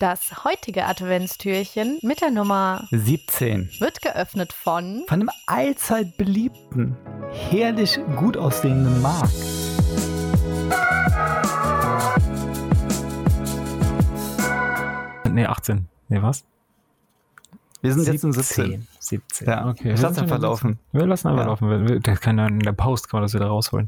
Das heutige Adventstürchen mit der Nummer 17 wird geöffnet von von einem allzeit beliebten, herrlich gut aussehenden Mark. Nee, 18. Nee, was? Wir sind jetzt in 17. 17. Ja, okay. Ich lass einfach in 17. laufen. Wir lassen einfach Ja. laufen. Wir- Der kann ja in der Post kann man das wieder rausholen.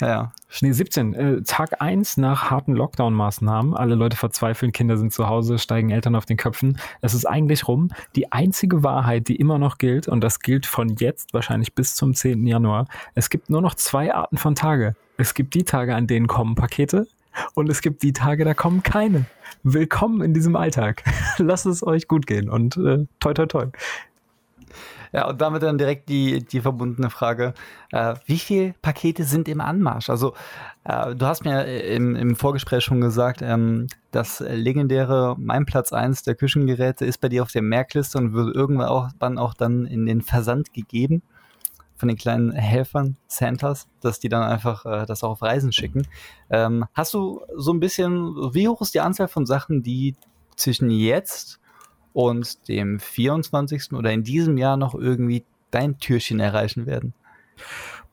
Ja, ja. Nee, 17. Äh, Tag 1 nach harten Lockdown-Maßnahmen. Alle Leute verzweifeln, Kinder sind zu Hause, steigen Eltern auf den Köpfen. Es ist eigentlich rum. Die einzige Wahrheit, die immer noch gilt, und das gilt von jetzt wahrscheinlich bis zum 10. Januar, es gibt nur noch zwei Arten von Tage. Es gibt die Tage, an denen kommen Pakete. Und es gibt die Tage, da kommen keine. Willkommen in diesem Alltag. Lasst es euch gut gehen und äh, toi toi toi. Ja, und damit dann direkt die, die verbundene Frage, äh, wie viele Pakete sind im Anmarsch? Also, äh, du hast mir im, im Vorgespräch schon gesagt, ähm, das legendäre Mein Platz 1 der Küchengeräte ist bei dir auf der Merkliste und wird irgendwann auch, wann auch dann in den Versand gegeben von den kleinen Helfern, Santas, dass die dann einfach äh, das auch auf Reisen schicken. Ähm, hast du so ein bisschen, wie hoch ist die Anzahl von Sachen, die zwischen jetzt und dem 24. oder in diesem Jahr noch irgendwie dein Türchen erreichen werden?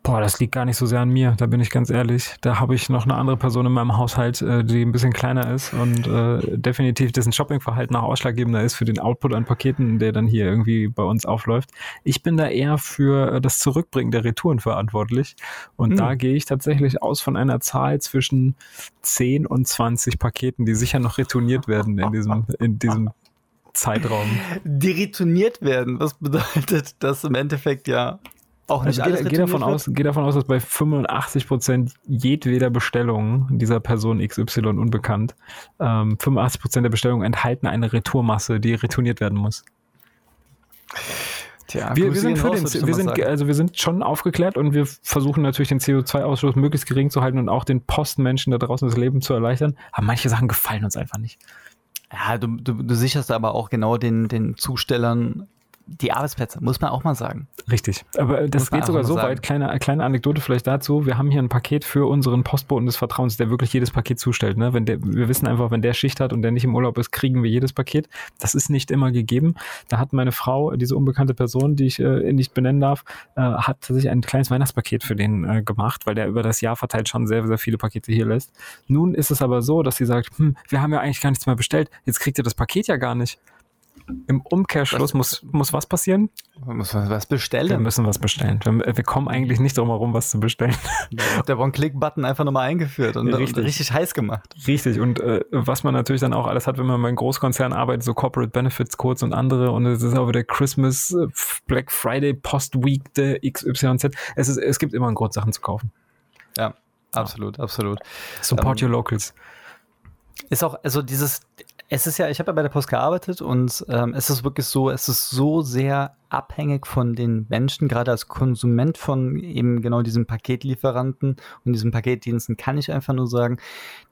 Boah, das liegt gar nicht so sehr an mir, da bin ich ganz ehrlich. Da habe ich noch eine andere Person in meinem Haushalt, äh, die ein bisschen kleiner ist und äh, definitiv dessen Shoppingverhalten auch ausschlaggebender ist für den Output an Paketen, der dann hier irgendwie bei uns aufläuft. Ich bin da eher für äh, das Zurückbringen der Retouren verantwortlich und Hm. da gehe ich tatsächlich aus von einer Zahl zwischen 10 und 20 Paketen, die sicher noch retourniert werden in diesem, in diesem Zeitraum. Die retourniert werden, was bedeutet das im Endeffekt ja auch nicht Also alles geh, davon retourniert aus, geh davon aus, dass bei 85 Prozent jedweder Bestellung dieser Person XY unbekannt, ähm, 85 Prozent der Bestellungen enthalten eine Retourmasse, die retourniert werden muss. wird? Tja, Wir, wir sind für den, wir sind, also wir sind schon aufgeklärt und wir versuchen natürlich den CO2-Ausstoß möglichst gering zu halten und auch den Postmenschen da draußen das Leben zu erleichtern. Aber manche Sachen gefallen uns einfach nicht. Ja, du, du, du sicherst aber auch genau den, den Zustellern die Arbeitsplätze, muss man auch mal sagen. Richtig. Aber das Muss geht sogar so weit. Kleine, kleine Anekdote vielleicht dazu. Wir haben hier ein Paket für unseren Postboten des Vertrauens, der wirklich jedes Paket zustellt. Ne? Wenn der, wir wissen einfach, wenn der Schicht hat und der nicht im Urlaub ist, kriegen wir jedes Paket. Das ist nicht immer gegeben. Da hat meine Frau, diese unbekannte Person, die ich äh, nicht benennen darf, äh, hat sich ein kleines Weihnachtspaket für den äh, gemacht, weil der über das Jahr verteilt schon sehr, sehr viele Pakete hier lässt. Nun ist es aber so, dass sie sagt, hm, wir haben ja eigentlich gar nichts mehr bestellt. Jetzt kriegt ihr das Paket ja gar nicht. Im Umkehrschluss Das- muss, muss was passieren? Man muss was Wir bestellen. müssen was bestellen. Wir, wir kommen eigentlich nicht drum herum, was zu bestellen. Der One-Click-Button einfach nochmal eingeführt und Richtig. und richtig heiß gemacht. Richtig. Und äh, was man natürlich dann auch alles hat, wenn man bei einem Großkonzern arbeitet, so Corporate Benefits Codes und andere. Und es ist auch wieder Christmas, äh, Black Friday, Post Week, der XYZ. Es, ist, es gibt immer einen Grund, Sachen zu kaufen. Ja, absolut, absolut. Support Ähm, your locals. ist auch, also dieses, es ist ja, ich habe ja bei der Post gearbeitet und ähm, es ist wirklich so, es ist so sehr abhängig von den Menschen, gerade als Konsument von eben genau diesen Paketlieferanten und diesen Paketdiensten kann ich einfach nur sagen,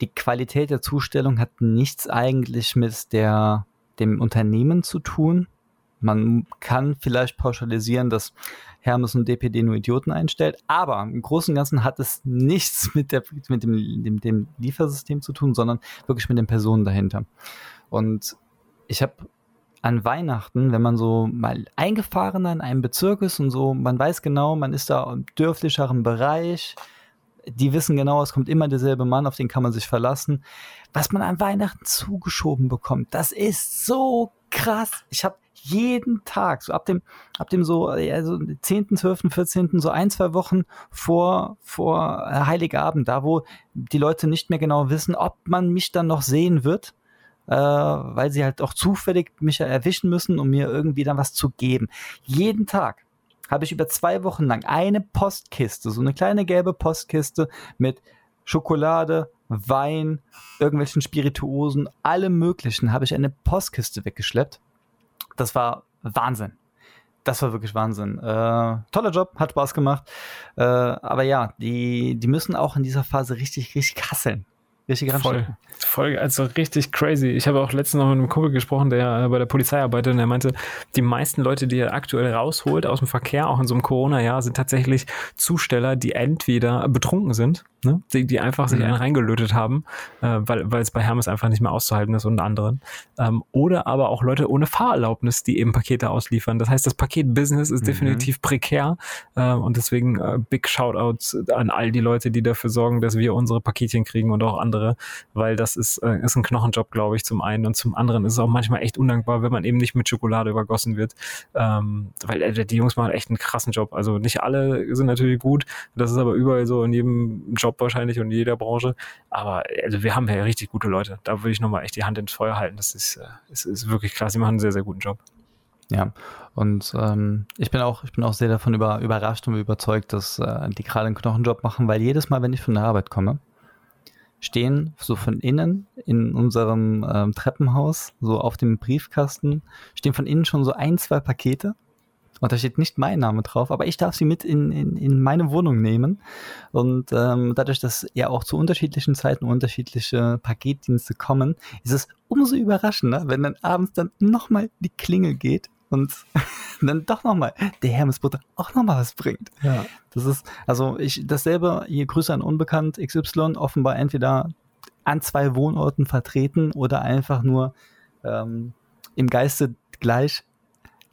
die Qualität der Zustellung hat nichts eigentlich mit der, dem Unternehmen zu tun. Man kann vielleicht pauschalisieren, dass Hermes und DPD nur Idioten einstellt, aber im Großen und Ganzen hat es nichts mit, der, mit dem, dem, dem Liefersystem zu tun, sondern wirklich mit den Personen dahinter. Und ich habe an Weihnachten, wenn man so mal eingefahrener in einem Bezirk ist und so, man weiß genau, man ist da im dörflicheren Bereich, die wissen genau, es kommt immer derselbe Mann, auf den kann man sich verlassen. Was man an Weihnachten zugeschoben bekommt, das ist so krass. Ich habe jeden Tag, so ab dem, ab dem so, also 10., 12., 14., so ein, zwei Wochen vor, vor äh, Heiligabend, da wo die Leute nicht mehr genau wissen, ob man mich dann noch sehen wird, äh, weil sie halt auch zufällig mich erwischen müssen, um mir irgendwie dann was zu geben. Jeden Tag habe ich über zwei Wochen lang eine Postkiste, so eine kleine gelbe Postkiste mit Schokolade, Wein, irgendwelchen Spirituosen, allem Möglichen, habe ich eine Postkiste weggeschleppt. Das war Wahnsinn. Das war wirklich Wahnsinn. Äh, toller Job, hat Spaß gemacht. Äh, aber ja, die, die müssen auch in dieser Phase richtig, richtig hasseln. Richtige Voll, voll, also richtig crazy. Ich habe auch letztens noch mit einem Kumpel gesprochen, der äh, bei der Polizei arbeitet und der meinte, die meisten Leute, die er aktuell rausholt aus dem Verkehr, auch in so einem Corona-Jahr, sind tatsächlich Zusteller, die entweder betrunken sind, ne? die, die einfach sich Mhm. einen reingelötet haben, äh, weil, weil es bei Hermes einfach nicht mehr auszuhalten ist und anderen. Ähm, oder aber auch Leute ohne Fahrerlaubnis, die eben Pakete ausliefern. Das heißt, das Paket-Business ist Mhm. definitiv prekär äh, und deswegen äh, Big Shoutouts an all die Leute, die dafür sorgen, dass wir unsere Paketchen kriegen und auch andere, weil das ist, äh, ist ein Knochenjob, glaube ich, zum einen und zum anderen ist es auch manchmal echt undankbar, wenn man eben nicht mit Schokolade übergossen wird, ähm, weil äh, die Jungs machen echt einen krassen Job. Also nicht alle sind natürlich gut, das ist aber überall so in jedem Job wahrscheinlich und in jeder Branche, aber also wir haben ja richtig gute Leute. Da würde ich nochmal echt die Hand ins Feuer halten. Das ist, äh, ist, ist wirklich krass. Sie machen einen sehr, sehr guten Job. Ja, und ähm, ich bin auch, ich bin auch sehr davon über, überrascht und überzeugt, dass äh, die gerade einen Knochenjob machen, weil jedes Mal, wenn ich von der Arbeit komme, stehen so von innen in unserem ähm, Treppenhaus, so auf dem Briefkasten, stehen von innen schon so ein, zwei Pakete. Und da steht nicht mein Name drauf, aber ich darf sie mit in, in, in meine Wohnung nehmen. Und ähm, dadurch, dass ja auch zu unterschiedlichen Zeiten unterschiedliche Paketdienste kommen, ist es umso überraschender, wenn dann abends dann nochmal die Klingel geht und dann doch nochmal der Hermesbutter auch nochmal was bringt. Ja. Das ist, also ich, dasselbe, hier Grüße an Unbekannt XY, offenbar entweder an zwei Wohnorten vertreten oder einfach nur ähm, im Geiste gleich.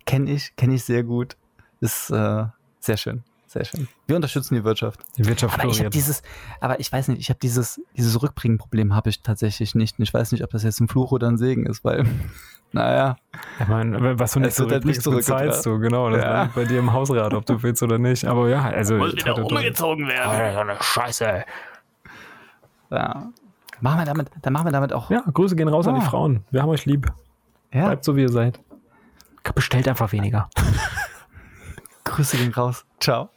Kenne ich, kenne ich sehr gut. Ist äh, sehr schön, sehr schön. Wir unterstützen die Wirtschaft. Die Wirtschaft Aber ich floriert. dieses, aber ich weiß nicht, ich habe dieses, dieses Rückbringen-Problem habe ich tatsächlich nicht. Und ich weiß nicht, ob das jetzt ein Fluch oder ein Segen ist, weil, naja, Ich meine, was du nicht halt nicht zurückbringst, bezahlst zurückgebracht. du, genau. Das Ja. bei dir im Hausrat, ob du willst oder nicht. Aber ja, also. Muss wieder toi, toi, toi. umgezogen werden. Alter, so eine Scheiße. ja. Machen wir damit, dann machen wir damit auch. Ja, Grüße gehen raus an die Ah. Frauen. Wir haben euch lieb. ja. Bleibt so, wie ihr seid. Bestellt einfach weniger. Grüße gehen raus. Ciao.